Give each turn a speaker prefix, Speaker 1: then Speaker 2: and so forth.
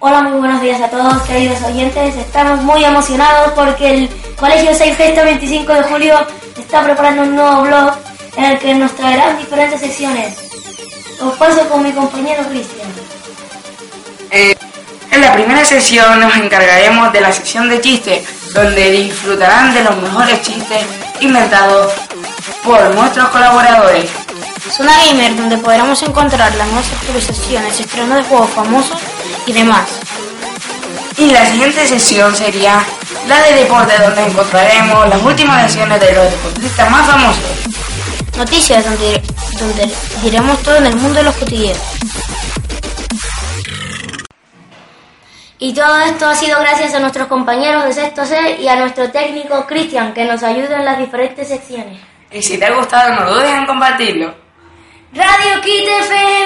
Speaker 1: Hola, muy buenos días a todos, queridos oyentes. Estamos muy emocionados porque el Colegio 6 Festa 25 de julio está preparando un nuevo blog en el que nos traerán diferentes secciones. Os paso con mi compañero Cristian.
Speaker 2: Eh, en la primera sesión nos encargaremos de la sección de chistes, donde disfrutarán de los mejores chistes inventados por nuestros colaboradores.
Speaker 3: Zona Gamer, donde podremos encontrar las nuevas actualizaciones, estrenos de juegos famosos y demás.
Speaker 2: Y la siguiente sesión sería la de deporte, donde encontraremos las últimas lesiones de los deportistas más famosos.
Speaker 3: Noticias, donde, donde diremos todo en el mundo de los cotidianos.
Speaker 1: Y todo esto ha sido gracias a nuestros compañeros de sexto C y a nuestro técnico Cristian, que nos ayuda en las diferentes secciones.
Speaker 2: Y si te ha gustado, no dudes en compartirlo.
Speaker 1: Radio Kit FM.